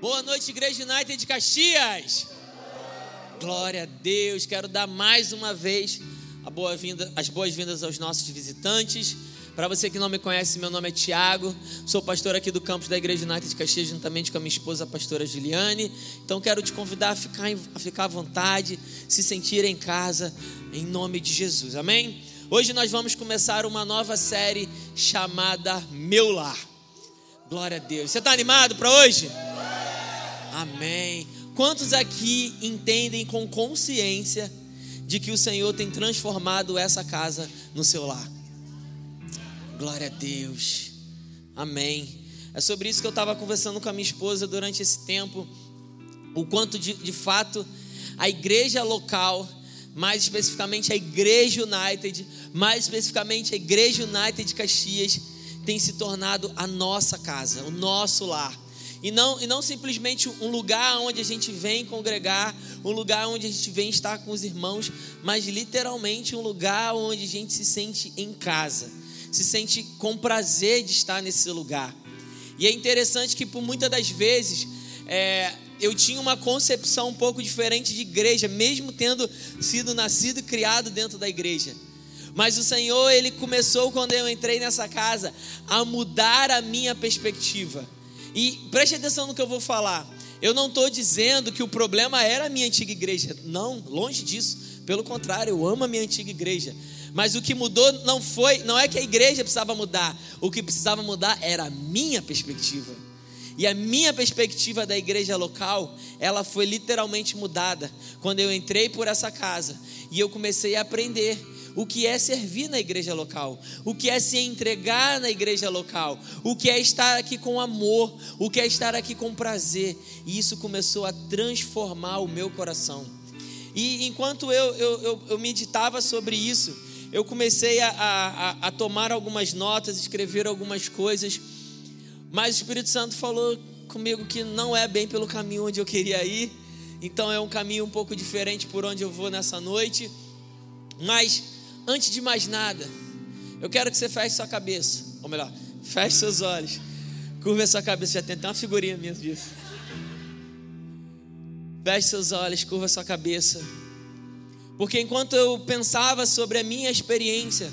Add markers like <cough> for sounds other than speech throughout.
Boa noite, Igreja United de Caxias. Glória a Deus. Quero dar mais uma vez boa -vinda, as boas-vindas aos nossos visitantes. Para você que não me conhece, meu nome é Tiago, sou pastor aqui do campus da Igreja United de Caxias, juntamente com a minha esposa, a pastora Juliane. Então quero te convidar a ficar, a ficar à vontade, se sentir em casa, em nome de Jesus, amém? Hoje nós vamos começar uma nova série chamada Meu Lar. Glória a Deus. Você está animado para hoje? Amém. Quantos aqui entendem com consciência de que o Senhor tem transformado essa casa no seu lar? Glória a Deus. Amém. É sobre isso que eu estava conversando com a minha esposa durante esse tempo. O quanto de, de fato a igreja local, mais especificamente a Igreja United, mais especificamente a Igreja United de Caxias, tem se tornado a nossa casa, o nosso lar. E não, e não simplesmente um lugar onde a gente vem congregar, um lugar onde a gente vem estar com os irmãos, mas literalmente um lugar onde a gente se sente em casa, se sente com prazer de estar nesse lugar. E é interessante que por muitas das vezes é, eu tinha uma concepção um pouco diferente de igreja, mesmo tendo sido nascido e criado dentro da igreja. Mas o Senhor, Ele começou quando eu entrei nessa casa a mudar a minha perspectiva. E preste atenção no que eu vou falar. Eu não estou dizendo que o problema era a minha antiga igreja. Não, longe disso. Pelo contrário, eu amo a minha antiga igreja. Mas o que mudou não foi, não é que a igreja precisava mudar. O que precisava mudar era a minha perspectiva. E a minha perspectiva da igreja local, ela foi literalmente mudada quando eu entrei por essa casa e eu comecei a aprender o que é servir na igreja local, o que é se entregar na igreja local, o que é estar aqui com amor, o que é estar aqui com prazer. E isso começou a transformar o meu coração. E enquanto eu, eu, eu, eu meditava sobre isso, eu comecei a, a, a tomar algumas notas, escrever algumas coisas, mas o Espírito Santo falou comigo que não é bem pelo caminho onde eu queria ir, então é um caminho um pouco diferente por onde eu vou nessa noite. Mas antes de mais nada, eu quero que você feche sua cabeça, ou melhor, feche seus olhos, curva sua cabeça, já tem até uma figurinha minha disso. Feche seus olhos, curva sua cabeça. Porque enquanto eu pensava sobre a minha experiência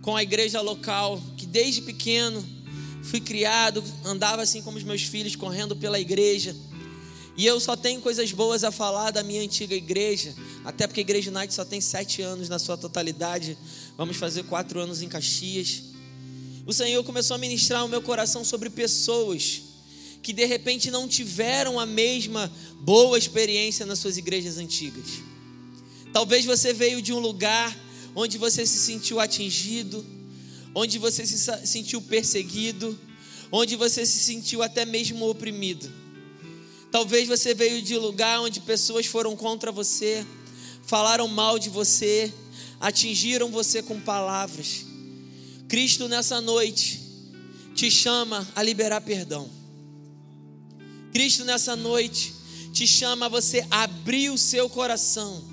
com a igreja local, que desde pequeno fui criado, andava assim como os meus filhos, correndo pela igreja, e eu só tenho coisas boas a falar da minha antiga igreja, até porque a Igreja United só tem sete anos na sua totalidade. Vamos fazer quatro anos em Caxias. O Senhor começou a ministrar o meu coração sobre pessoas que de repente não tiveram a mesma boa experiência nas suas igrejas antigas. Talvez você veio de um lugar onde você se sentiu atingido, onde você se sentiu perseguido, onde você se sentiu até mesmo oprimido. Talvez você veio de lugar onde pessoas foram contra você, falaram mal de você, atingiram você com palavras. Cristo nessa noite te chama a liberar perdão. Cristo nessa noite te chama a você abrir o seu coração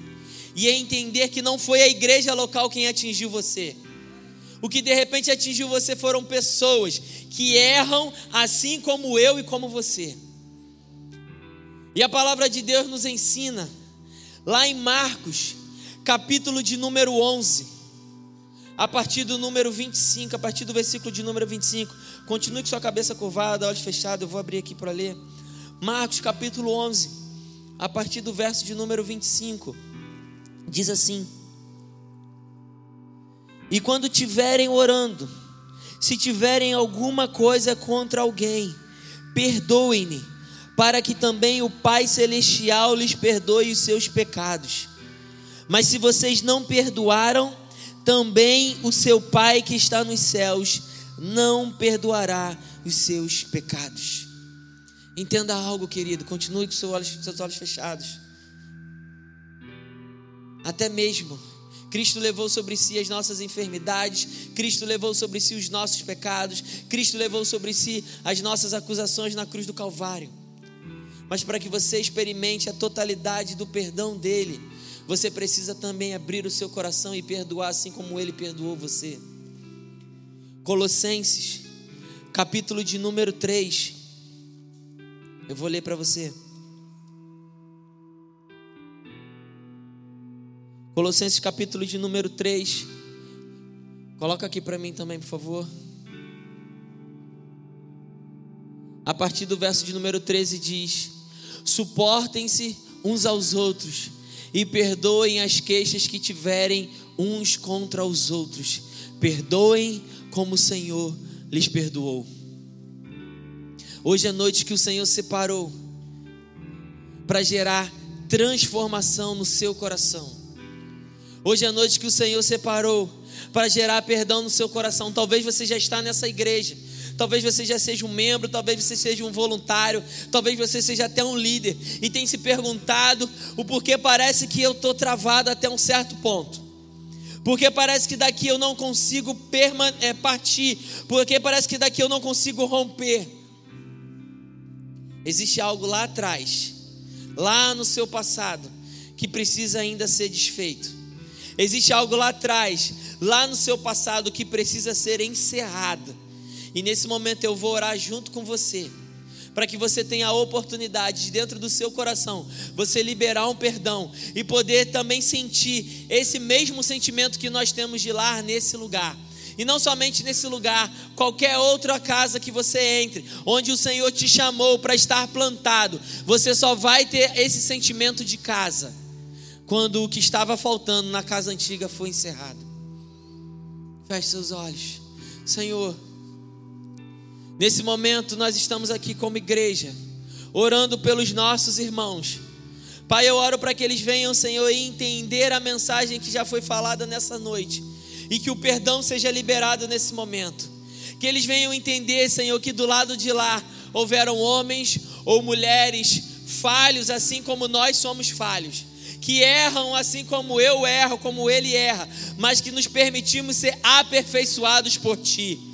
e entender que não foi a igreja local quem atingiu você. O que de repente atingiu você foram pessoas que erram assim como eu e como você. E a palavra de Deus nos ensina, lá em Marcos, capítulo de número 11, a partir do número 25, a partir do versículo de número 25. Continue com sua cabeça curvada, olhos fechados, eu vou abrir aqui para ler. Marcos, capítulo 11, a partir do verso de número 25, diz assim: E quando tiverem orando, se tiverem alguma coisa contra alguém, perdoem-ne para que também o Pai Celestial lhes perdoe os seus pecados. Mas se vocês não perdoaram, também o seu Pai que está nos céus não perdoará os seus pecados. Entenda algo, querido, continue com seus olhos, fechados. Até mesmo, Cristo levou sobre si as nossas enfermidades, Cristo levou sobre si os nossos pecados, Cristo levou sobre si as nossas acusações na cruz do Calvário mas para que você experimente a totalidade do perdão dele, você precisa também abrir o seu coração e perdoar assim como ele perdoou você. Colossenses, capítulo de número 3, Eu vou ler para você. Colossenses capítulo de número 3. Coloca aqui para mim também, por favor. A partir do verso de número 13 diz: Suportem-se uns aos outros e perdoem as queixas que tiverem uns contra os outros. Perdoem como o Senhor lhes perdoou. Hoje é noite que o Senhor separou para gerar transformação no seu coração. Hoje é noite que o Senhor separou para gerar perdão no seu coração. Talvez você já está nessa igreja. Talvez você já seja um membro, talvez você seja um voluntário, talvez você seja até um líder e tem se perguntado o porquê parece que eu estou travado até um certo ponto. Porque parece que daqui eu não consigo é, partir, porque parece que daqui eu não consigo romper. Existe algo lá atrás, lá no seu passado, que precisa ainda ser desfeito. Existe algo lá atrás, lá no seu passado, que precisa ser encerrado. E nesse momento eu vou orar junto com você, para que você tenha a oportunidade de dentro do seu coração, você liberar um perdão e poder também sentir esse mesmo sentimento que nós temos de lar nesse lugar. E não somente nesse lugar, qualquer outra casa que você entre, onde o Senhor te chamou para estar plantado, você só vai ter esse sentimento de casa quando o que estava faltando na casa antiga foi encerrado. Feche seus olhos. Senhor, nesse momento nós estamos aqui como igreja, orando pelos nossos irmãos. Pai, eu oro para que eles venham, Senhor, e entender a mensagem que já foi falada nessa noite e que o perdão seja liberado nesse momento. Que eles venham entender, Senhor, que do lado de lá houveram homens ou mulheres falhos, assim como nós somos falhos, que erram assim como eu erro, como ele erra, mas que nos permitimos ser aperfeiçoados por Ti.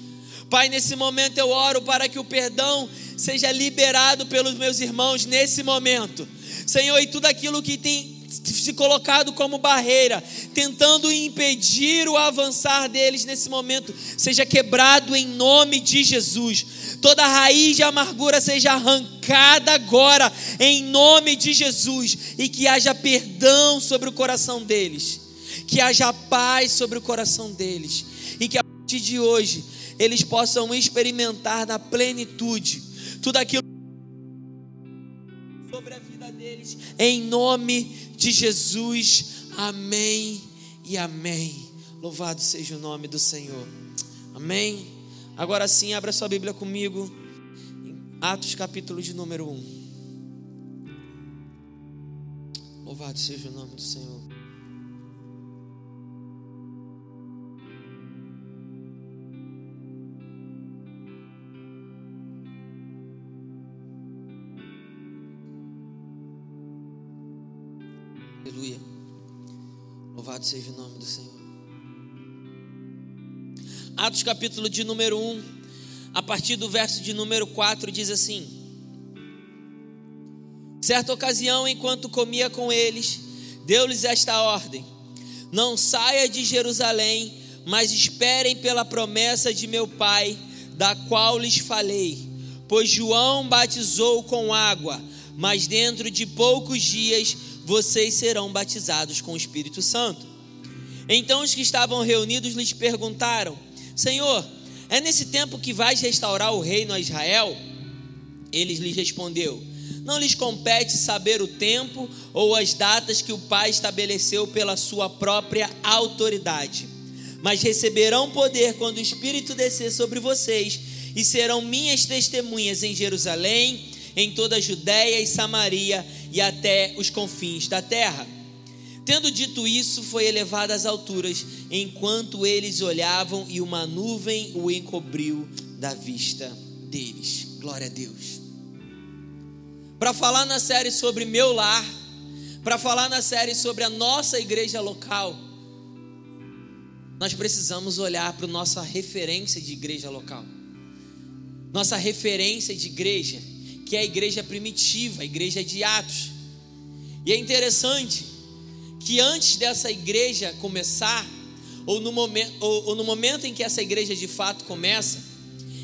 Pai, nesse momento eu oro para que o perdão seja liberado pelos meus irmãos nesse momento. Senhor, e tudo aquilo que tem se colocado como barreira, tentando impedir o avançar deles nesse momento, seja quebrado em nome de Jesus. Toda raiz de amargura seja arrancada agora, em nome de Jesus, e que haja perdão sobre o coração deles, que haja paz sobre o coração deles, e que a partir de hoje eles possam experimentar na plenitude tudo aquilo sobre a vida deles, em nome de Jesus. Amém e amém. Louvado seja o nome do Senhor. Amém. Agora sim, abra sua Bíblia comigo. Atos capítulo de número 1. Louvado seja o nome do Senhor. Louvado seja o nome do Senhor. Atos capítulo de número 1, a partir do verso de número 4, diz assim: Certa ocasião, enquanto comia com eles, deu-lhes esta ordem: Não saia de Jerusalém, mas esperem pela promessa de meu Pai, da qual lhes falei. Pois João batizou com água, mas dentro de poucos dias vocês serão batizados com o Espírito Santo. Então os que estavam reunidos lhes perguntaram: Senhor, é nesse tempo que vais restaurar o reino a Israel? Eles lhes respondeu: Não lhes compete saber o tempo ou as datas que o Pai estabeleceu pela sua própria autoridade, mas receberão poder quando o Espírito descer sobre vocês e serão minhas testemunhas em Jerusalém, em toda a Judéia e Samaria e até os confins da terra. Tendo dito isso, foi elevado às alturas, enquanto eles olhavam, e uma nuvem o encobriu da vista deles. Glória a Deus. Para falar na série sobre meu lar, para falar na série sobre a nossa igreja local, nós precisamos olhar para nossa referência de igreja local. Nossa referência de igreja que é a igreja primitiva, a igreja de Atos. E é interessante que antes dessa igreja começar, ou no, momento, ou, ou no momento em que essa igreja de fato começa,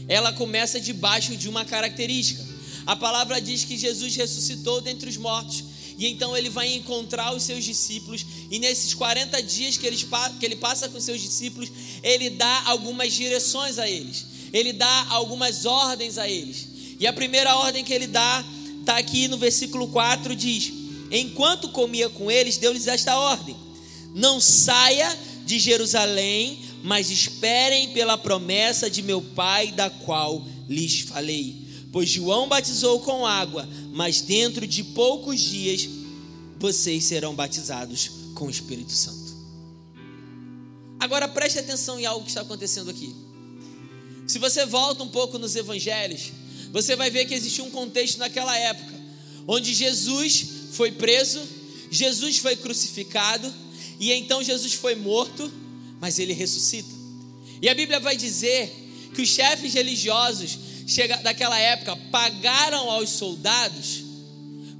ela começa debaixo de uma característica. A palavra diz que Jesus ressuscitou dentre os mortos. E então ele vai encontrar os seus discípulos. E nesses 40 dias que ele, que ele passa com seus discípulos, ele dá algumas direções a eles. Ele dá algumas ordens a eles. E a primeira ordem que ele dá está aqui no versículo 4: diz: Enquanto comia com eles, deu-lhes esta ordem: Não saia de Jerusalém, mas esperem pela promessa de meu Pai, da qual lhes falei. Pois João batizou com água, mas dentro de poucos dias vocês serão batizados com o Espírito Santo. Agora preste atenção em algo que está acontecendo aqui. Se você volta um pouco nos evangelhos, você vai ver que existia um contexto naquela época, onde Jesus foi preso, Jesus foi crucificado, e então Jesus foi morto, mas ele ressuscita. E a Bíblia vai dizer que os chefes religiosos daquela época pagaram aos soldados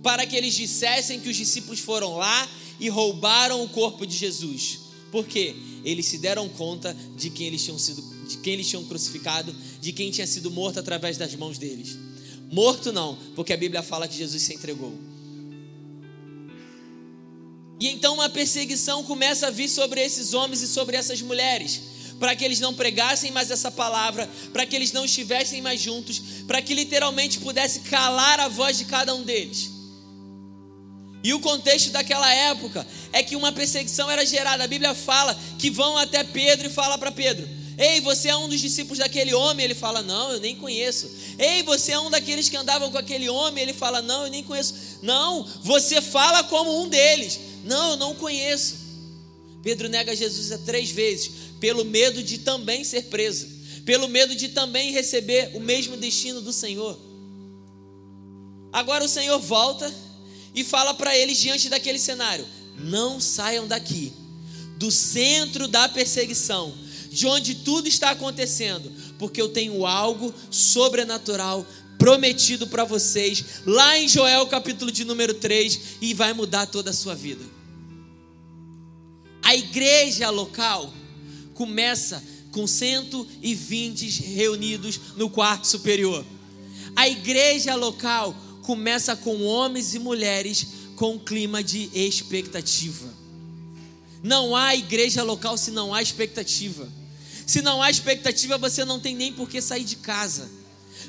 para que eles dissessem que os discípulos foram lá e roubaram o corpo de Jesus. Por quê? Eles se deram conta de quem eles tinham sido, de quem eles tinham crucificado, de quem tinha sido morto através das mãos deles. Morto não, porque a Bíblia fala que Jesus se entregou. E então uma perseguição começa a vir sobre esses homens e sobre essas mulheres para que eles não pregassem mais essa palavra, para que eles não estivessem mais juntos, para que literalmente pudesse calar a voz de cada um deles. E o contexto daquela época é que uma perseguição era gerada. A Bíblia fala que vão até Pedro e fala para Pedro: Ei, você é um dos discípulos daquele homem? Ele fala: Não, eu nem conheço. Ei, você é um daqueles que andavam com aquele homem? Ele fala: Não, eu nem conheço. Não, você fala como um deles. Não, eu não conheço. Pedro nega Jesus três vezes pelo medo de também ser preso, pelo medo de também receber o mesmo destino do Senhor. Agora o Senhor volta e fala para eles diante daquele cenário: não saiam daqui, do centro da perseguição, de onde tudo está acontecendo, porque eu tenho algo sobrenatural prometido para vocês, lá em Joel capítulo de número 3, e vai mudar toda a sua vida. A igreja local começa com 120 reunidos no quarto superior. A igreja local começa com homens e mulheres com clima de expectativa. Não há igreja local se não há expectativa. Se não há expectativa, você não tem nem por que sair de casa.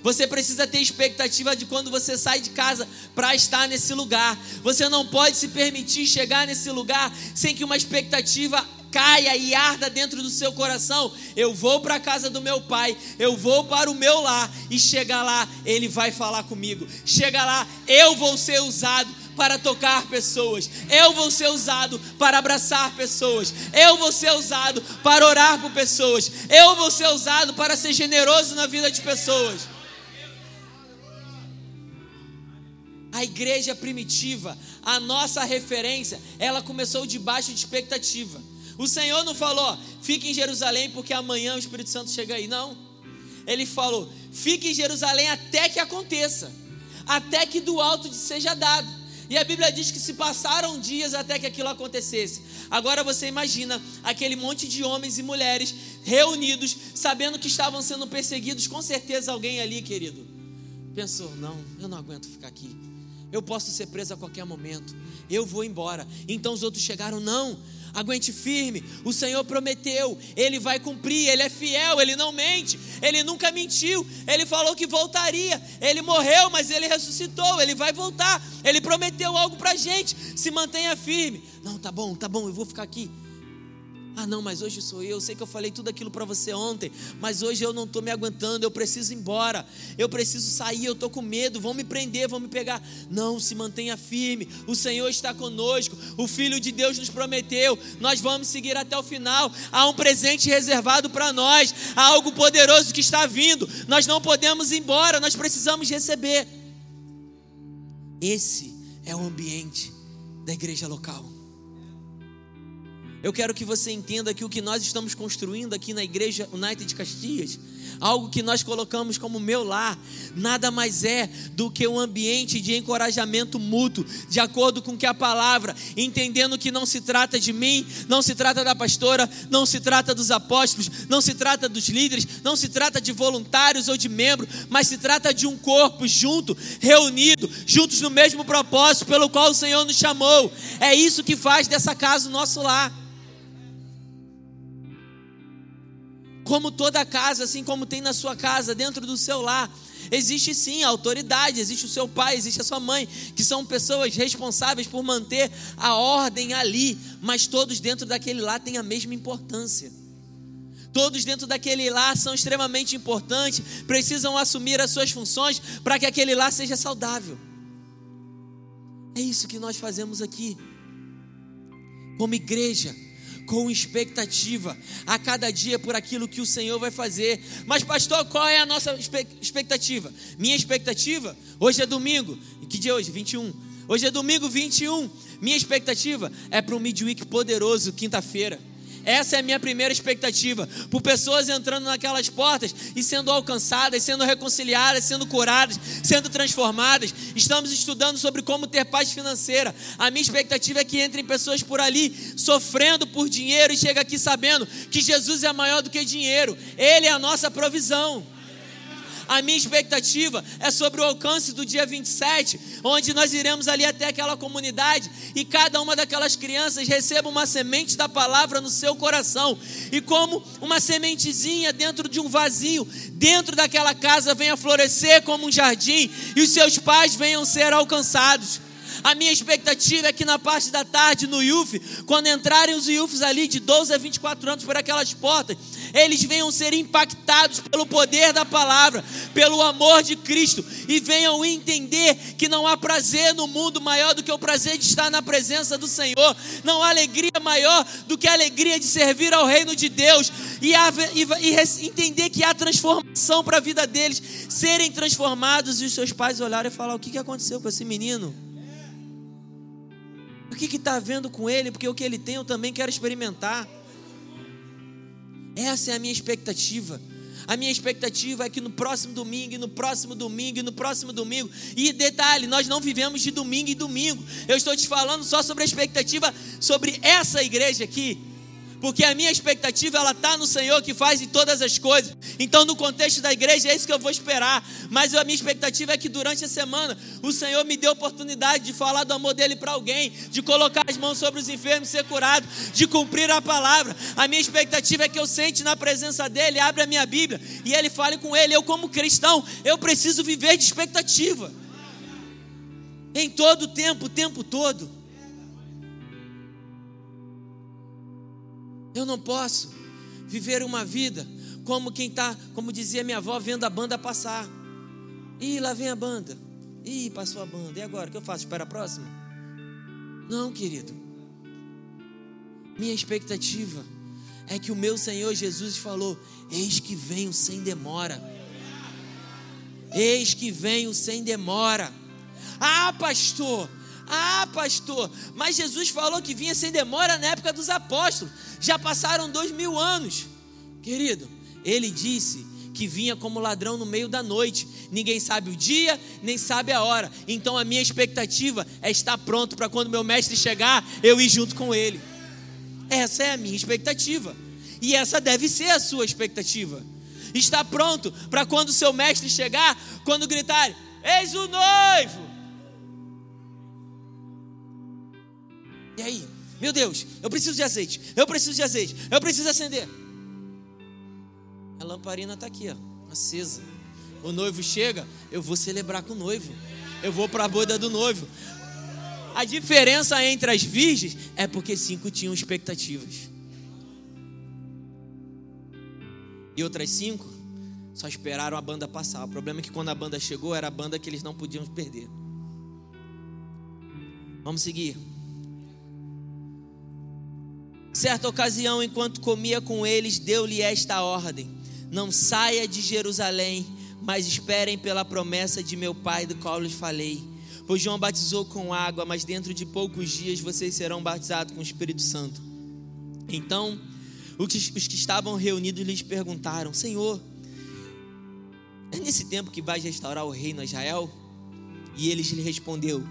Você precisa ter expectativa de quando você sai de casa para estar nesse lugar. Você não pode se permitir chegar nesse lugar sem que uma expectativa caia e arda dentro do seu coração. Eu vou para a casa do meu pai, eu vou para o meu lar e chega lá, ele vai falar comigo. Chega lá, eu vou ser usado para tocar pessoas. Eu vou ser usado para abraçar pessoas. Eu vou ser usado para orar por pessoas. Eu vou ser usado para ser generoso na vida de pessoas. A igreja primitiva, a nossa referência, ela começou debaixo de expectativa. O Senhor não falou, fique em Jerusalém porque amanhã o Espírito Santo chega aí. Não. Ele falou, fique em Jerusalém até que aconteça, até que do alto seja dado. E a Bíblia diz que se passaram dias até que aquilo acontecesse. Agora você imagina aquele monte de homens e mulheres reunidos, sabendo que estavam sendo perseguidos. Com certeza alguém ali, querido, pensou: não, eu não aguento ficar aqui. Eu posso ser preso a qualquer momento. Eu vou embora. Então os outros chegaram: não, aguente firme. O Senhor prometeu, Ele vai cumprir, Ele é fiel, Ele não mente, Ele nunca mentiu. Ele falou que voltaria, Ele morreu, mas Ele ressuscitou, Ele vai voltar. Ele prometeu algo para gente. Se mantenha firme. Não, tá bom, tá bom, eu vou ficar aqui. Ah, não, mas hoje sou eu. Eu sei que eu falei tudo aquilo para você ontem, mas hoje eu não estou me aguentando. Eu preciso ir embora. Eu preciso sair. Eu estou com medo. Vão me prender, vão me pegar. Não, se mantenha firme. O Senhor está conosco. O Filho de Deus nos prometeu. Nós vamos seguir até o final. Há um presente reservado para nós. Há algo poderoso que está vindo. Nós não podemos ir embora. Nós precisamos receber. Esse é o ambiente da igreja local. Eu quero que você entenda que o que nós estamos construindo aqui na igreja United Caxias algo que nós colocamos como meu lar, nada mais é do que um ambiente de encorajamento mútuo, de acordo com que a palavra, entendendo que não se trata de mim, não se trata da pastora, não se trata dos apóstolos, não se trata dos líderes, não se trata de voluntários ou de membros, mas se trata de um corpo junto, reunido, juntos no mesmo propósito pelo qual o Senhor nos chamou. É isso que faz dessa casa o nosso lar. Como toda casa, assim como tem na sua casa, dentro do seu lar, existe sim a autoridade, existe o seu pai, existe a sua mãe, que são pessoas responsáveis por manter a ordem ali, mas todos dentro daquele lar têm a mesma importância. Todos dentro daquele lar são extremamente importantes, precisam assumir as suas funções para que aquele lar seja saudável. É isso que nós fazemos aqui, como igreja com expectativa a cada dia por aquilo que o Senhor vai fazer. Mas, pastor, qual é a nossa expectativa? Minha expectativa, hoje é domingo, que dia é hoje? 21. Hoje é domingo 21. Minha expectativa é para um midweek poderoso, quinta-feira. Essa é a minha primeira expectativa. Por pessoas entrando naquelas portas e sendo alcançadas, sendo reconciliadas, sendo curadas, sendo transformadas. Estamos estudando sobre como ter paz financeira. A minha expectativa é que entrem pessoas por ali sofrendo por dinheiro e chega aqui sabendo que Jesus é maior do que dinheiro. Ele é a nossa provisão. A minha expectativa é sobre o alcance do dia 27, onde nós iremos ali até aquela comunidade e cada uma daquelas crianças receba uma semente da palavra no seu coração. E como uma sementezinha dentro de um vazio, dentro daquela casa venha florescer como um jardim e os seus pais venham ser alcançados. A minha expectativa é que na parte da tarde no IUF, quando entrarem os IUFs ali de 12 a 24 anos por aquelas portas, eles venham ser impactados pelo poder da palavra, pelo amor de Cristo e venham entender que não há prazer no mundo maior do que o prazer de estar na presença do Senhor, não há alegria maior do que a alegria de servir ao reino de Deus e, e, e entender que há transformação para a vida deles, serem transformados e os seus pais olharem e falar: o que, que aconteceu com esse menino? O que está havendo com ele? Porque o que ele tem eu também quero experimentar. Essa é a minha expectativa. A minha expectativa é que no próximo domingo, e no próximo domingo, e no próximo domingo. E detalhe, nós não vivemos de domingo em domingo. Eu estou te falando só sobre a expectativa sobre essa igreja aqui porque a minha expectativa ela está no Senhor que faz em todas as coisas. Então, no contexto da igreja, é isso que eu vou esperar. Mas a minha expectativa é que durante a semana o Senhor me dê a oportunidade de falar do amor dele para alguém, de colocar as mãos sobre os enfermos ser curado, de cumprir a palavra. A minha expectativa é que eu sente na presença dele, abra a minha Bíblia e ele fale com ele. Eu, como cristão, eu preciso viver de expectativa. Em todo o tempo, o tempo todo. Eu não posso viver uma vida como quem está, como dizia minha avó, vendo a banda passar. Ih, lá vem a banda. Ih, passou a banda. E agora? O que eu faço? Espera a próxima? Não, querido. Minha expectativa é que o meu Senhor Jesus falou: Eis que venho sem demora. Eis que venho sem demora. Ah, pastor, ah, pastor, mas Jesus falou que vinha sem demora na época dos apóstolos. Já passaram dois mil anos. Querido, ele disse que vinha como ladrão no meio da noite. Ninguém sabe o dia, nem sabe a hora. Então a minha expectativa é estar pronto para quando meu mestre chegar, eu ir junto com ele. Essa é a minha expectativa. E essa deve ser a sua expectativa. Está pronto para quando seu mestre chegar, quando gritar: Eis o noivo! E aí? Meu Deus, eu preciso de azeite. Eu preciso de azeite. Eu preciso acender. A lamparina está aqui, ó, acesa. O noivo chega, eu vou celebrar com o noivo. Eu vou para a boda do noivo. A diferença entre as virgens é porque cinco tinham expectativas. E outras cinco só esperaram a banda passar. O problema é que quando a banda chegou, era a banda que eles não podiam perder. Vamos seguir. Certa ocasião, enquanto comia com eles, deu-lhe esta ordem: Não saia de Jerusalém, mas esperem pela promessa de meu Pai, do qual lhes falei. Pois João batizou com água, mas dentro de poucos dias vocês serão batizados com o Espírito Santo. Então, os que estavam reunidos lhes perguntaram: Senhor, É nesse tempo que vais restaurar o reino a Israel? E eles lhe respondeu: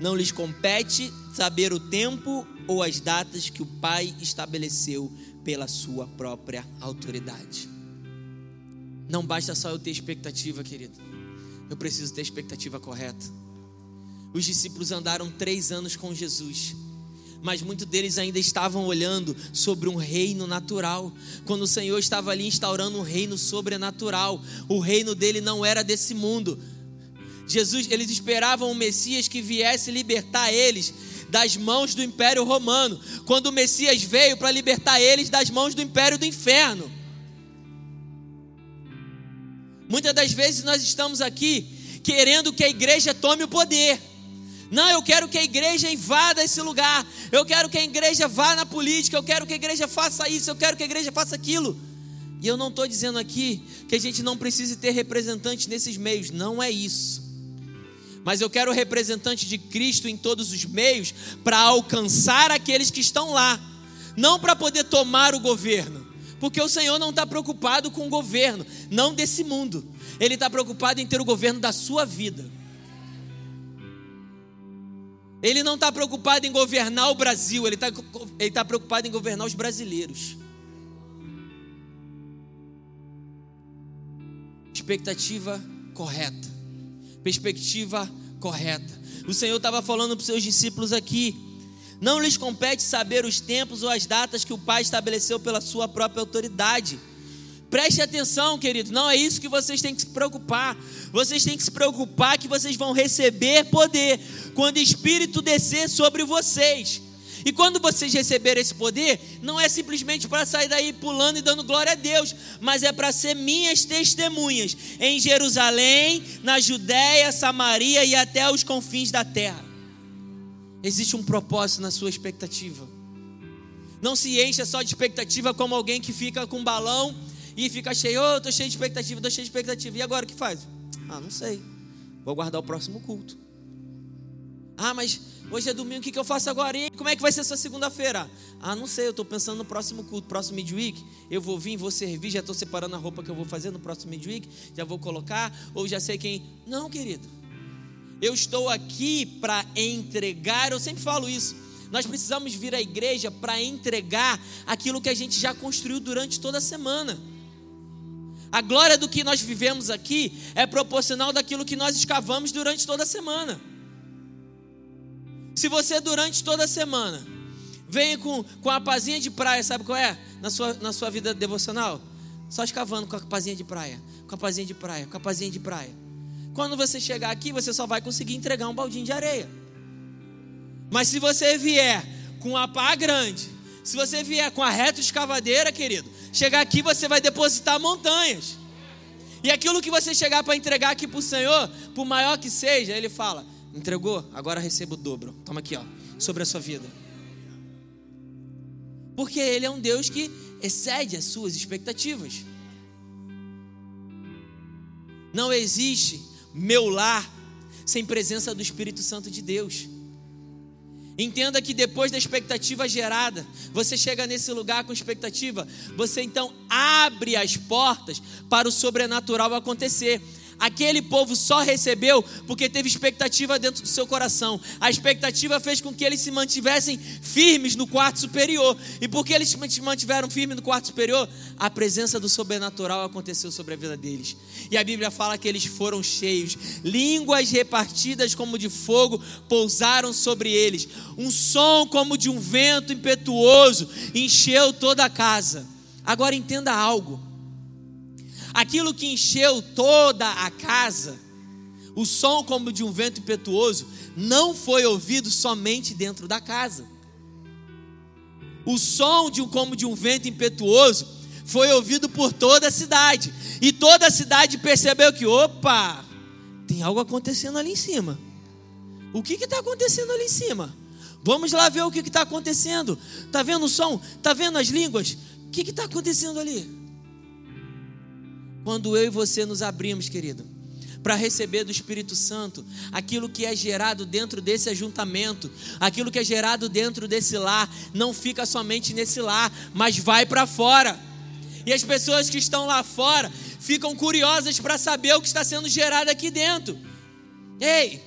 Não lhes compete saber o tempo ou as datas que o Pai estabeleceu pela sua própria autoridade. Não basta só eu ter expectativa, querido. Eu preciso ter expectativa correta. Os discípulos andaram três anos com Jesus mas muitos deles ainda estavam olhando sobre um reino natural, quando o Senhor estava ali instaurando um reino sobrenatural. O reino dele não era desse mundo. Jesus, eles esperavam o Messias que viesse libertar eles das mãos do Império Romano, quando o Messias veio para libertar eles das mãos do Império do Inferno. Muitas das vezes nós estamos aqui querendo que a igreja tome o poder. Não, eu quero que a igreja invada esse lugar. Eu quero que a igreja vá na política. Eu quero que a igreja faça isso. Eu quero que a igreja faça aquilo. E eu não estou dizendo aqui que a gente não precise ter representantes nesses meios. Não é isso. Mas eu quero representante de Cristo em todos os meios para alcançar aqueles que estão lá. Não para poder tomar o governo. Porque o Senhor não está preocupado com o governo, não desse mundo. Ele está preocupado em ter o governo da sua vida. Ele não está preocupado em governar o Brasil, ele está ele tá preocupado em governar os brasileiros. Expectativa correta. Perspectiva correta. O Senhor estava falando para os seus discípulos aqui. Não lhes compete saber os tempos ou as datas que o Pai estabeleceu pela sua própria autoridade. Preste atenção, querido, não é isso que vocês têm que se preocupar. Vocês têm que se preocupar que vocês vão receber poder quando o Espírito descer sobre vocês. E quando vocês receberem esse poder, não é simplesmente para sair daí pulando e dando glória a Deus, mas é para ser minhas testemunhas em Jerusalém, na Judéia, Samaria e até os confins da terra. Existe um propósito na sua expectativa. Não se encha só de expectativa como alguém que fica com um balão e fica cheio, oh, tô cheio de expectativa, tô cheio de expectativa. E agora o que faz? Ah, não sei. Vou guardar o próximo culto. Ah, mas hoje é domingo, o que, eu faço agora? E como é que vai ser sua segunda-feira? Ah, não sei, eu estou pensando no próximo culto, próximo midweek. Eu vou vir, vou servir, já estou separando a roupa que eu vou fazer no próximo midweek, já vou colocar, ou já sei quem. Não, querido. Eu estou aqui para entregar, eu sempre falo isso. Nós precisamos vir à igreja para entregar aquilo que a gente já construiu durante toda a semana. A glória do que nós vivemos aqui é proporcional daquilo que nós escavamos durante toda a semana. Se você durante toda a semana vem com, com a pazinha de praia, sabe qual é? Na sua, na sua vida devocional? Só escavando com a pazinha de praia, com a pazinha de praia, com a pazinha de praia. Quando você chegar aqui, você só vai conseguir entregar um baldinho de areia. Mas se você vier com a pá grande, se você vier com a reta escavadeira, querido, chegar aqui você vai depositar montanhas. E aquilo que você chegar para entregar aqui para o Senhor, por maior que seja, Ele fala: entregou, agora receba o dobro. Toma aqui, ó, sobre a sua vida. Porque Ele é um Deus que excede as suas expectativas. Não existe meu lar sem presença do Espírito Santo de Deus. Entenda que depois da expectativa gerada, você chega nesse lugar com expectativa, você então abre as portas para o sobrenatural acontecer. Aquele povo só recebeu porque teve expectativa dentro do seu coração. A expectativa fez com que eles se mantivessem firmes no quarto superior. E porque eles se mantiveram firmes no quarto superior, a presença do sobrenatural aconteceu sobre a vida deles. E a Bíblia fala que eles foram cheios, línguas repartidas como de fogo pousaram sobre eles. Um som como de um vento impetuoso encheu toda a casa. Agora entenda algo aquilo que encheu toda a casa, o som como de um vento impetuoso, não foi ouvido somente dentro da casa. O som de um, como de um vento impetuoso foi ouvido por toda a cidade. E toda a cidade percebeu que, opa, tem algo acontecendo ali em cima. O que está acontecendo ali em cima? Vamos lá ver o que está acontecendo. Está vendo o som? Está vendo as línguas? O que está acontecendo ali? Quando eu e você nos abrimos, querido, para receber do Espírito Santo aquilo que é gerado dentro desse ajuntamento, aquilo que é gerado dentro desse lar, não fica somente nesse lar, mas vai para fora. E as pessoas que estão lá fora ficam curiosas para saber o que está sendo gerado aqui dentro. Ei,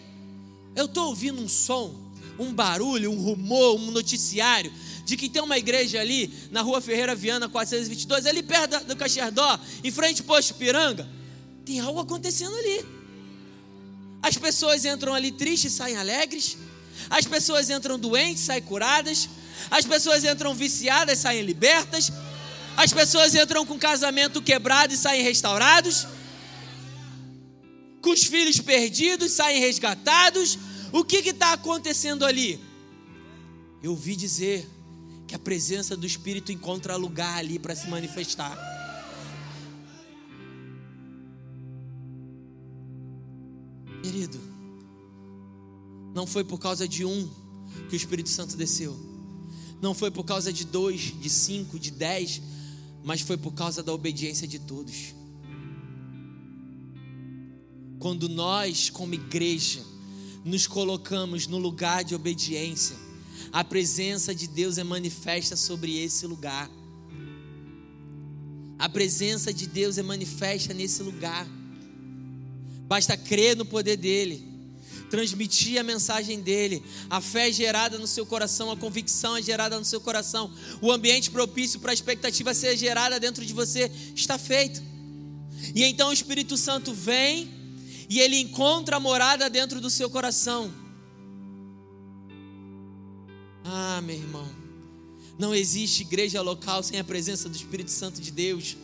eu estou ouvindo um som, um barulho, um rumor, um noticiário de que tem uma igreja ali na rua Ferreira Viana 422, ali perto do Cacherdó, em frente ao Posto Piranga. Tem algo acontecendo ali. As pessoas entram ali tristes saem alegres. As pessoas entram doentes, saem curadas. As pessoas entram viciadas, saem libertas. As pessoas entram com casamento quebrado e saem restaurados. Com os filhos perdidos, saem resgatados. O que está acontecendo ali? Eu ouvi dizer que a presença do Espírito encontra lugar ali para se manifestar. Querido, não foi por causa de um que o Espírito Santo desceu, não foi por causa de dois, de cinco, de dez, mas foi por causa da obediência de todos. Quando nós, como igreja, nos colocamos no lugar de obediência, a presença de Deus é manifesta sobre esse lugar. A presença de Deus é manifesta nesse lugar. Basta crer no poder dele, transmitir a mensagem dele, a fé é gerada no seu coração, a convicção é gerada no seu coração, o ambiente propício para a expectativa ser gerada dentro de você está feito. E então o Espírito Santo vem e ele encontra a morada dentro do seu coração. Ah, meu irmão, não existe igreja local sem a presença do Espírito Santo de Deus.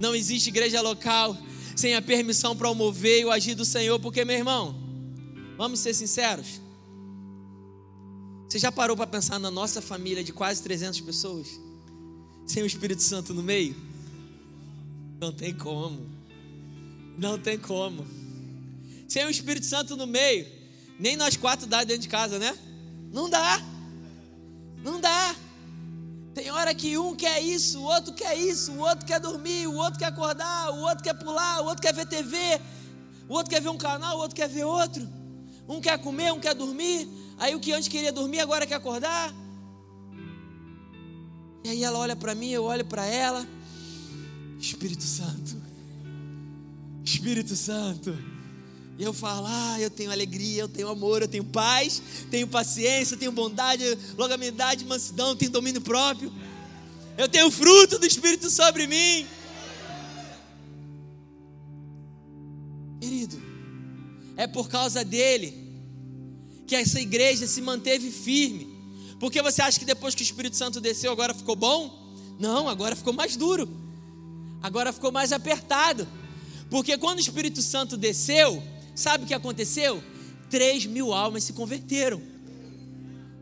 Não existe igreja local sem a permissão para o mover e o agir do Senhor, porque, meu irmão, vamos ser sinceros. Você já parou para pensar na nossa família de quase 300 pessoas? Sem o Espírito Santo no meio? Não tem como. Não tem como. Sem o Espírito Santo no meio, nem nós quatro dá dentro de casa, né? Não dá. Não dá. Tem hora que um quer isso, o outro quer isso, o outro quer dormir, o outro quer acordar, o outro quer pular, o outro quer ver TV, o outro quer ver um canal, o outro quer ver outro. Um quer comer, um quer dormir. Aí o que antes queria dormir agora quer acordar. E aí ela olha para mim, eu olho para ela. Espírito Santo. Espírito Santo. E eu falo, ah, eu tenho alegria, eu tenho amor, eu tenho paz, tenho paciência, tenho bondade, longanimidade, mansidão, tenho domínio próprio. Eu tenho fruto do Espírito sobre mim. Querido, é por causa dele que essa igreja se manteve firme. Porque você acha que depois que o Espírito Santo desceu, agora ficou bom? Não, agora ficou mais duro. Agora ficou mais apertado. Porque quando o Espírito Santo desceu, Sabe o que aconteceu? Três mil almas se converteram.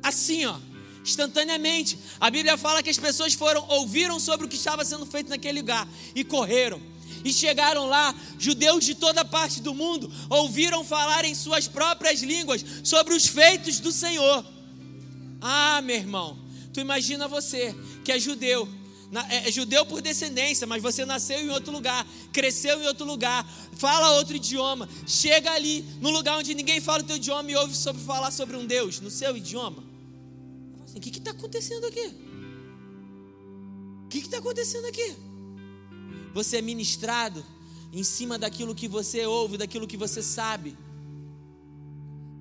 Assim, ó, instantaneamente. A Bíblia fala que as pessoas foram, ouviram sobre o que estava sendo feito naquele lugar e correram. E chegaram lá, judeus de toda parte do mundo ouviram falar em suas próprias línguas sobre os feitos do Senhor. Ah, meu irmão, tu imagina você que é judeu, é, é judeu por descendência, mas você nasceu em outro lugar, cresceu em outro lugar, fala outro idioma, chega ali no lugar onde ninguém fala o teu idioma e ouve sobre falar sobre um Deus no seu idioma. Assim, o que está acontecendo aqui? O que está acontecendo aqui? Você é ministrado em cima daquilo que você ouve, daquilo que você sabe.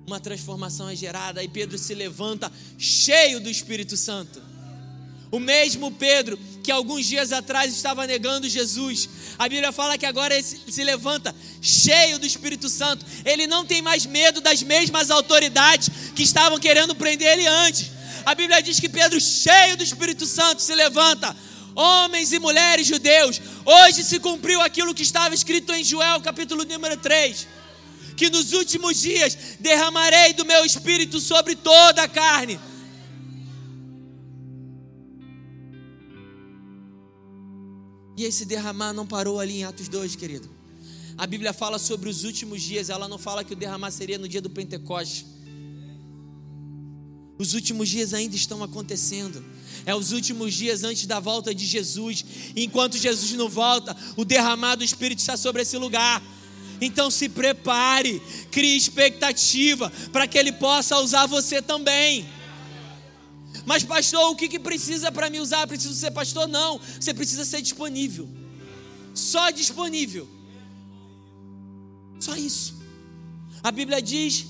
Uma transformação é gerada e Pedro se levanta cheio do Espírito Santo. O mesmo Pedro que alguns dias atrás estava negando Jesus. A Bíblia fala que agora ele se levanta cheio do Espírito Santo. Ele não tem mais medo das mesmas autoridades que estavam querendo prender ele antes. A Bíblia diz que Pedro, cheio do Espírito Santo, se levanta. Homens e mulheres judeus, hoje se cumpriu aquilo que estava escrito em Joel, capítulo número 3 que nos últimos dias derramarei do meu espírito sobre toda a carne. E esse derramar não parou ali em Atos 2, querido. A Bíblia fala sobre os últimos dias, ela não fala que o derramar seria no dia do Pentecoste. Os últimos dias ainda estão acontecendo. É os últimos dias antes da volta de Jesus. Enquanto Jesus não volta, o derramar do Espírito está sobre esse lugar. Então se prepare, crie expectativa para que Ele possa usar você também. Mas, pastor, o que, que precisa para me usar? Preciso ser pastor? Não. Você precisa ser disponível. só disponível. Só isso. A Bíblia diz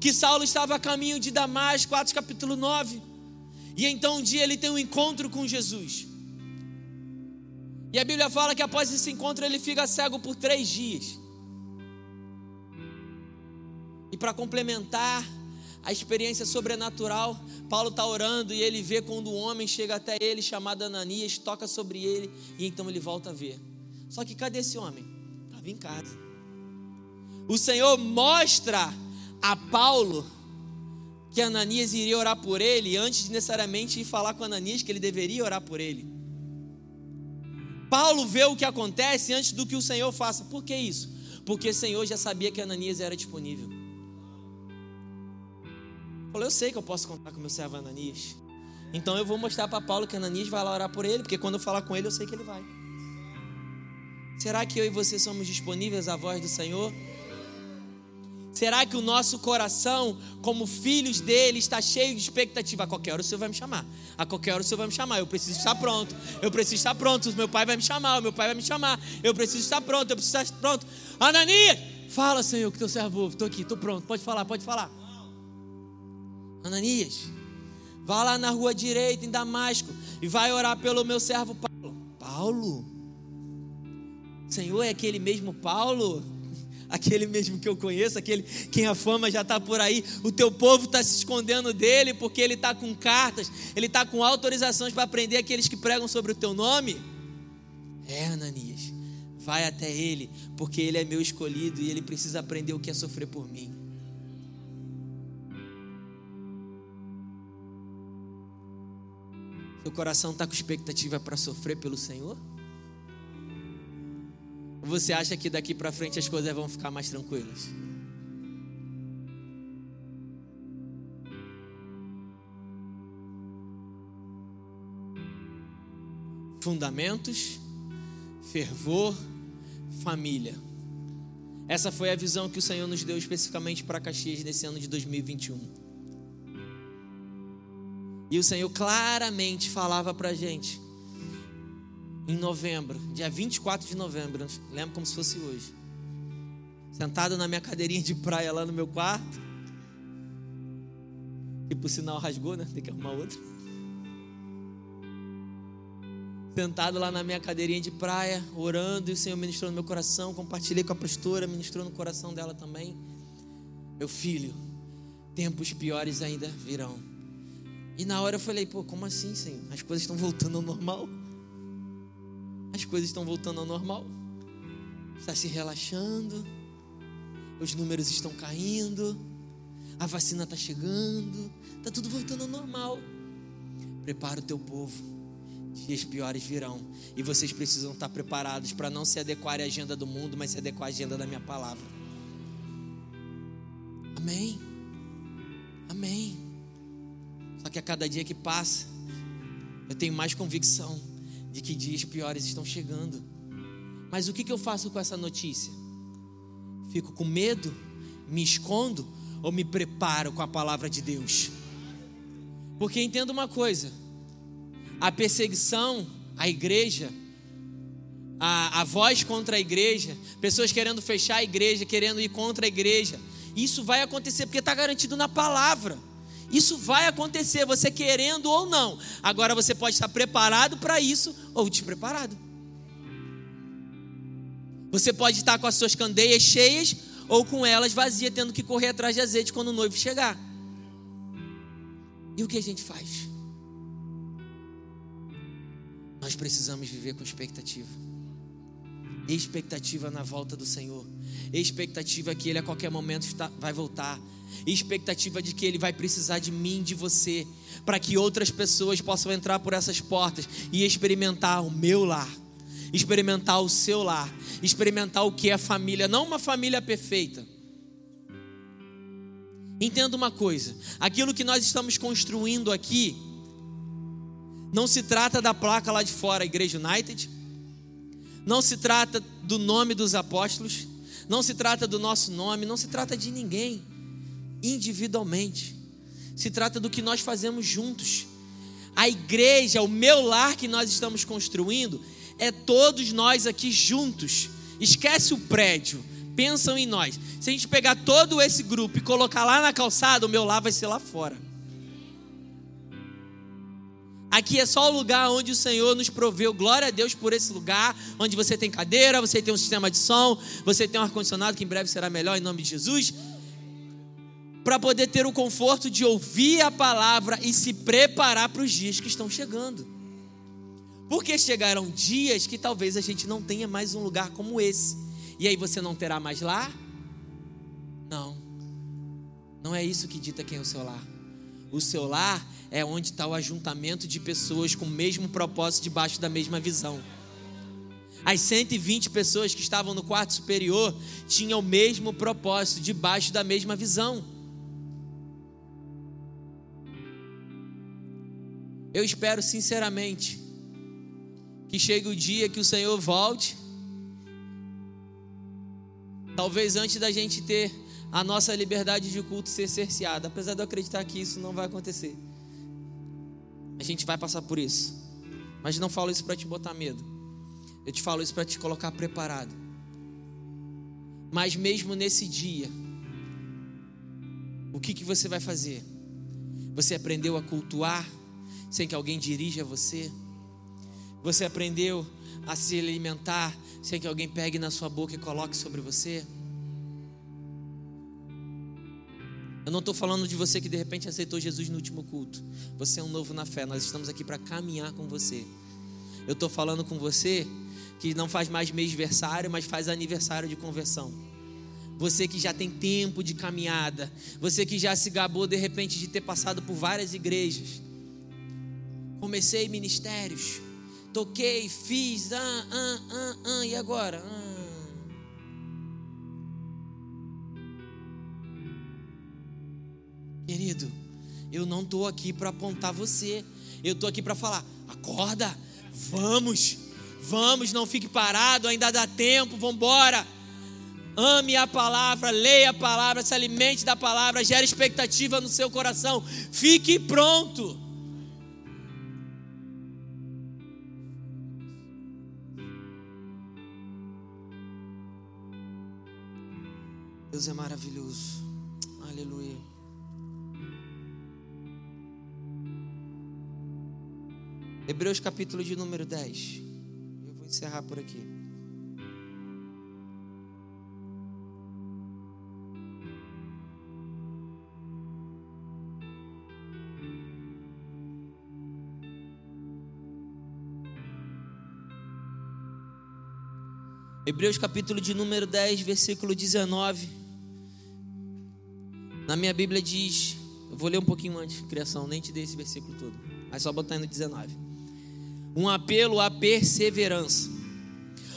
que Saulo estava a caminho de Damasco, Atos capítulo 9. E então um dia ele tem um encontro com Jesus. E a Bíblia fala que após esse encontro ele fica cego por três dias. E para complementar a experiência sobrenatural, Paulo está orando e ele vê quando um homem chega até ele, chamado Ananias, toca sobre ele e então ele volta a ver. Só que cadê esse homem? Estava em casa. O Senhor mostra a Paulo que Ananias iria orar por ele antes de necessariamente ir falar com Ananias que ele deveria orar por ele. Paulo vê o que acontece antes do que o Senhor faça. Por que isso? Porque o Senhor já sabia que Ananias era disponível. Falou, eu sei que eu posso contar com meu servo Ananias. Então eu vou mostrar para Paulo que Ananias vai lá orar por ele, porque quando eu falar com ele, eu sei que ele vai. Será que eu e você somos disponíveis à voz do Senhor? Será que o nosso coração, como filhos dele, está cheio de expectativa? A qualquer hora o Senhor vai me chamar. A qualquer hora o Senhor vai me chamar. Eu preciso estar pronto. Eu preciso estar pronto. O meu pai vai me chamar. O meu pai vai me chamar. Eu preciso estar pronto. Eu preciso estar pronto. Ananias, fala, Senhor, que teu servo. Estou aqui, estou pronto. Pode falar, pode falar. Ananias, vá lá na rua direita, em Damasco, e vai orar pelo meu servo Paulo. Paulo? Senhor, é aquele mesmo Paulo? <laughs> aquele mesmo que eu conheço, aquele quem a fama já está por aí, o teu povo está se escondendo dele porque ele está com cartas, ele está com autorizações para prender aqueles que pregam sobre o teu nome. É, Ananias, vai até ele, porque ele é meu escolhido e ele precisa aprender o que é sofrer por mim. Seu coração está com expectativa para sofrer pelo Senhor? Ou você acha que daqui para frente as coisas vão ficar mais tranquilas? Fundamentos, fervor, família. Essa foi a visão que o Senhor nos deu especificamente para Caxias nesse ano de 2021. E o Senhor claramente falava para a gente em novembro, dia 24 de novembro, lembro como se fosse hoje. Sentado na minha cadeirinha de praia lá no meu quarto. Que por sinal rasgou, né? Tem que arrumar outro. Sentado lá na minha cadeirinha de praia, orando, e o Senhor ministrou no meu coração. Compartilhei com a pastora, ministrou no coração dela também. Meu filho, tempos piores ainda virão. E na hora eu falei, pô, como assim, Senhor? As coisas estão voltando ao normal as coisas estão voltando ao normal. Está se relaxando, os números estão caindo, a vacina está chegando, está tudo voltando ao normal. Prepara o teu povo, dias piores virão, e vocês precisam estar preparados para não se adequar à agenda do mundo, mas se adequar à agenda da minha palavra. Amém. Amém. Só que a cada dia que passa, eu tenho mais convicção de que dias piores estão chegando. Mas o que, eu faço com essa notícia? Fico com medo? Me escondo? Ou me preparo com a palavra de Deus? Porque entenda uma coisa: a perseguição à igreja, a, a voz contra a igreja, pessoas querendo fechar a igreja, querendo ir contra a igreja, isso vai acontecer porque está garantido na palavra. Isso vai acontecer, você querendo ou não. Agora você pode estar preparado para isso ou despreparado. Você pode estar com as suas candeias cheias ou com elas vazias, tendo que correr atrás de azeite quando o noivo chegar. E o que a gente faz? Nós precisamos viver com expectativa. Expectativa na volta do Senhor. Expectativa que Ele a qualquer momento vai voltar expectativa de que Ele vai precisar de mim, de você, para que outras pessoas possam entrar por essas portas e experimentar o meu lar, experimentar o seu lar, experimentar o que é família, não uma família perfeita. Entenda uma coisa: aquilo que nós estamos construindo aqui, não se trata da placa lá de fora, Igreja United, não se trata do nome dos apóstolos, não se trata do nosso nome, não se trata de ninguém individualmente. Se trata do que nós fazemos juntos. A igreja, o meu lar que nós estamos construindo, é todos nós aqui juntos. Esquece o prédio, pensam em nós. Se a gente pegar todo esse grupo e colocar lá na calçada, o meu lá vai ser lá fora. Aqui é só o lugar onde o Senhor nos proveu. Glória a Deus por esse lugar, onde você tem cadeira, você tem um sistema de som, você tem um ar-condicionado que em breve será melhor em nome de Jesus. Para poder ter o conforto de ouvir a palavra e se preparar para os dias que estão chegando. Porque chegarão dias que talvez a gente não tenha mais um lugar como esse. E aí você não terá mais lá? Não. Não é isso que dita quem é o seu lar. O seu lar é onde está o ajuntamento de pessoas com o mesmo propósito, debaixo da mesma visão. As 120 pessoas que estavam no quarto superior tinham o mesmo propósito, debaixo da mesma visão. Eu espero sinceramente que chegue o dia que o Senhor volte. Talvez antes da gente ter a nossa liberdade de culto ser cerceada, apesar de eu acreditar que isso não vai acontecer. A gente vai passar por isso. Mas não falo isso para te botar medo. Eu te falo isso para te colocar preparado. Mas mesmo nesse dia, o que, que você vai fazer? Você aprendeu a cultuar sem que alguém dirija você? Você aprendeu a se alimentar sem que alguém pegue na sua boca e coloque sobre você? Eu não estou falando de você que de repente aceitou Jesus no último culto. Você é um novo na fé. Nós estamos aqui para caminhar com você. Eu estou falando com você que não faz mais mêsversário, mas faz aniversário de conversão. Você que já tem tempo de caminhada. Você que já se gabou de repente de ter passado por várias igrejas. Comecei ministérios. Toquei, fiz, ah, ah, ah, ah, e agora? Ah. Querido, eu não estou aqui para apontar você. Eu estou aqui para falar: acorda, vamos, vamos, não fique parado, ainda dá tempo, vamos embora. Ame a palavra, leia a palavra, se alimente da palavra, gere expectativa no seu coração. Fique pronto. Deus é maravilhoso. Aleluia. Hebreus capítulo de número 10. Eu vou encerrar por aqui. Hebreus capítulo de número 10, versículo 19. Na minha Bíblia diz, eu vou ler um pouquinho antes, criação, nem te dei esse versículo todo, mas só botar no 19 um apelo à perseverança.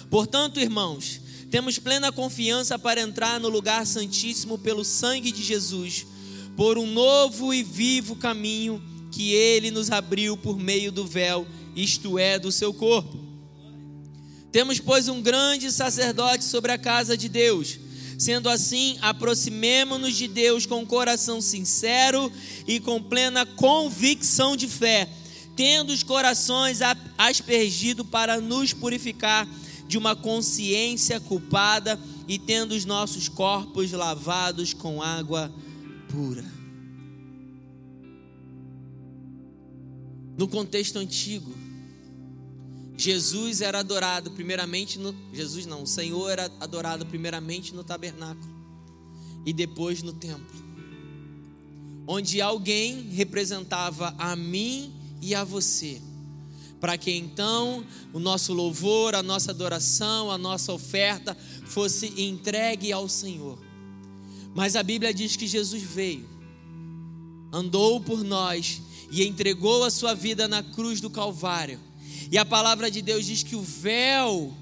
Portanto, irmãos, temos plena confiança para entrar no lugar santíssimo pelo sangue de Jesus, por um novo e vivo caminho que ele nos abriu por meio do véu, isto é, do seu corpo. Temos, pois, um grande sacerdote sobre a casa de Deus. Sendo assim, aproximemo-nos de Deus com um coração sincero e com plena convicção de fé tendo os corações aspergido para nos purificar de uma consciência culpada e tendo os nossos corpos lavados com água pura. No contexto antigo, Jesus era adorado primeiramente no Jesus não, o Senhor era adorado primeiramente no tabernáculo e depois no templo. Onde alguém representava a mim e a você. Para que então o nosso louvor, a nossa adoração, a nossa oferta fosse entregue ao Senhor. Mas a Bíblia diz que Jesus veio, andou por nós e entregou a sua vida na cruz do Calvário. E a palavra de Deus diz que o véu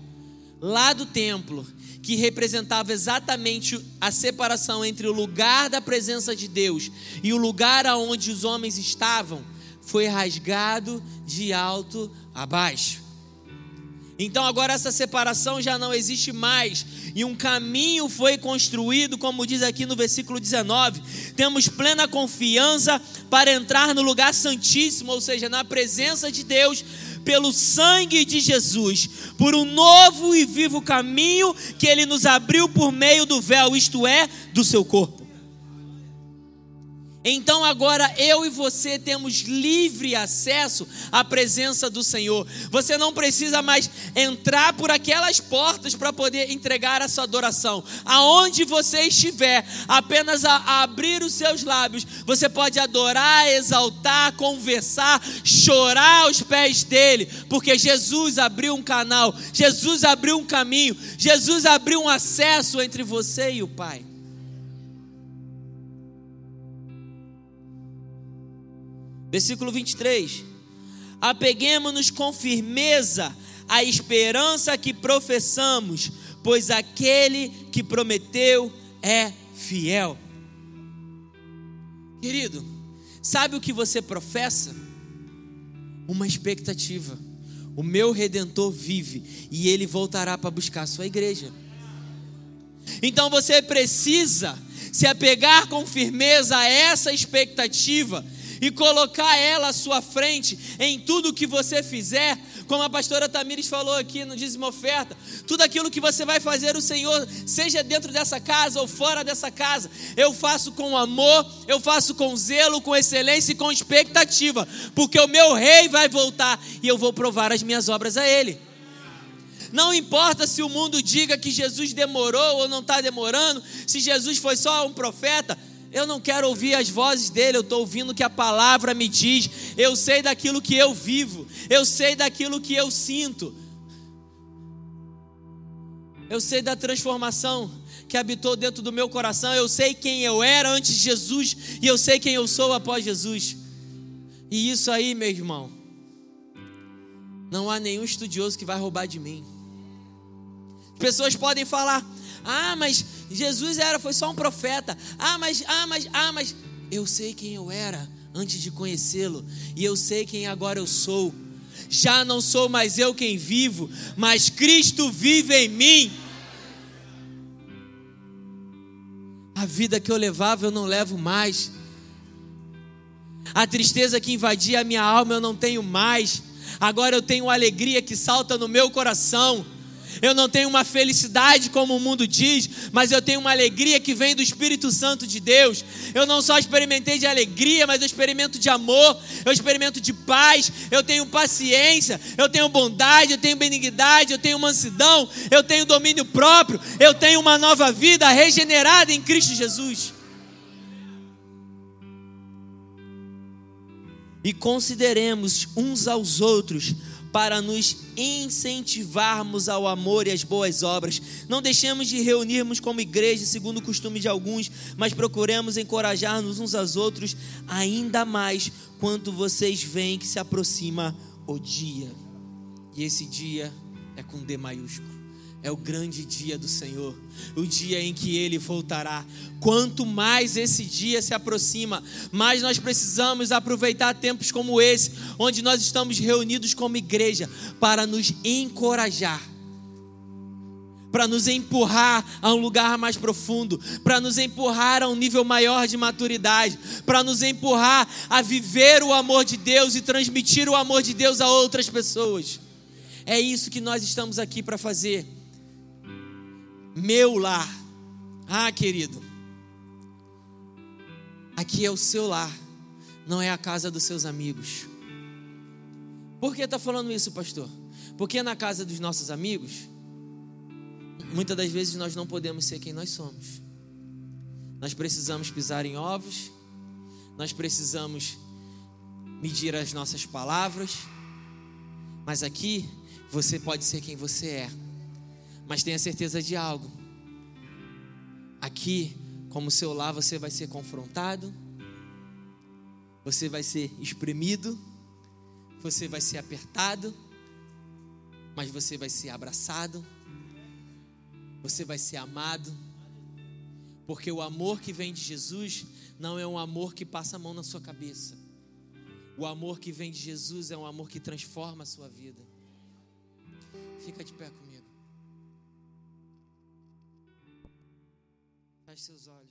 lá do templo, que representava exatamente a separação entre o lugar da presença de Deus e o lugar aonde os homens estavam, foi rasgado de alto a baixo. Então agora essa separação já não existe mais, e um caminho foi construído, como diz aqui no versículo 19. Temos plena confiança para entrar no lugar santíssimo, ou seja, na presença de Deus, pelo sangue de Jesus, por um novo e vivo caminho que ele nos abriu por meio do véu, isto é, do seu corpo. Então agora eu e você temos livre acesso à presença do Senhor. Você não precisa mais entrar por aquelas portas para poder entregar a sua adoração. Aonde você estiver, apenas a, abrir os seus lábios, você pode adorar, exaltar, conversar, chorar aos pés dele, porque Jesus abriu um canal, Jesus abriu um caminho, Jesus abriu um acesso entre você e o Pai. Versículo 23. Apeguemos-nos com firmeza à esperança que professamos, pois aquele que prometeu é fiel. Querido, sabe o que você professa? Uma expectativa. O meu redentor vive e ele voltará para buscar a sua igreja. Então você precisa se apegar com firmeza a essa expectativa e colocar ela à sua frente em tudo que você fizer, como a pastora Tamires falou aqui no dízimo oferta, tudo aquilo que você vai fazer o Senhor, seja dentro dessa casa ou fora dessa casa, eu faço com amor, eu faço com zelo, com excelência e com expectativa, porque o meu rei vai voltar e eu vou provar as minhas obras a ele. Não importa se o mundo diga que Jesus demorou ou não está demorando, se Jesus foi só um profeta, eu não quero ouvir as vozes dele, eu estou ouvindo o que a palavra me diz. Eu sei daquilo que eu vivo, eu sei daquilo que eu sinto. Eu sei da transformação que habitou dentro do meu coração. Eu sei quem eu era antes de Jesus e eu sei quem eu sou após Jesus. E isso aí, meu irmão, não há nenhum estudioso que vai roubar de mim. Pessoas podem falar: "Ah, mas Jesus era, foi só um profeta. Ah, mas, ah, mas, ah, mas. Eu sei quem eu era antes de conhecê-lo. E eu sei quem agora eu sou. Já não sou mais eu quem vivo, mas Cristo vive em mim. A vida que eu levava eu não levo mais. A tristeza que invadia a minha alma eu não tenho mais. Agora eu tenho alegria que salta no meu coração eu não tenho uma felicidade como o mundo diz, mas eu tenho uma alegria que vem do Espírito Santo de Deus. Eu não só experimentei de alegria, mas eu experimento de amor, eu experimento de paz, eu tenho paciência, eu tenho bondade, eu tenho benignidade, eu tenho mansidão, eu tenho domínio próprio, eu tenho uma nova vida regenerada em Cristo Jesus. E consideremos uns aos outros para nos incentivarmos ao amor e às boas obras. Não deixemos de reunirmos como igreja, segundo o costume de alguns, mas procuremos encorajar-nos uns aos outros, ainda mais quanto vocês veem que se aproxima o dia. E esse dia é com D maiúsculo é o grande dia do Senhor, o dia em que Ele voltará. Quanto mais esse dia se aproxima, mais nós precisamos aproveitar tempos como esse, onde nós estamos reunidos como igreja, para nos encorajar, para nos empurrar a um lugar mais profundo, para nos empurrar a um nível maior de maturidade, para nos empurrar a viver o amor de Deus e transmitir o amor de Deus a outras pessoas. É isso que nós estamos aqui para fazer meu lar. Ah, querido, aqui é o seu lar, não é a casa dos seus amigos. Por que está falando isso, pastor? Porque na casa dos nossos amigos, muitas das vezes nós não podemos ser quem nós somos. Nós precisamos pisar em ovos, nós precisamos medir as nossas palavras, mas aqui você pode ser quem você é. Mas tenha certeza de algo. Aqui, como seu lar, você vai ser confrontado, você vai ser espremido, você vai ser apertado, mas você vai ser abraçado, você vai ser amado, porque o amor que vem de Jesus não é um amor que passa a mão na sua cabeça. O amor que vem de Jesus é um amor que transforma a sua vida. Fica de pé comigo. Feche seus olhos.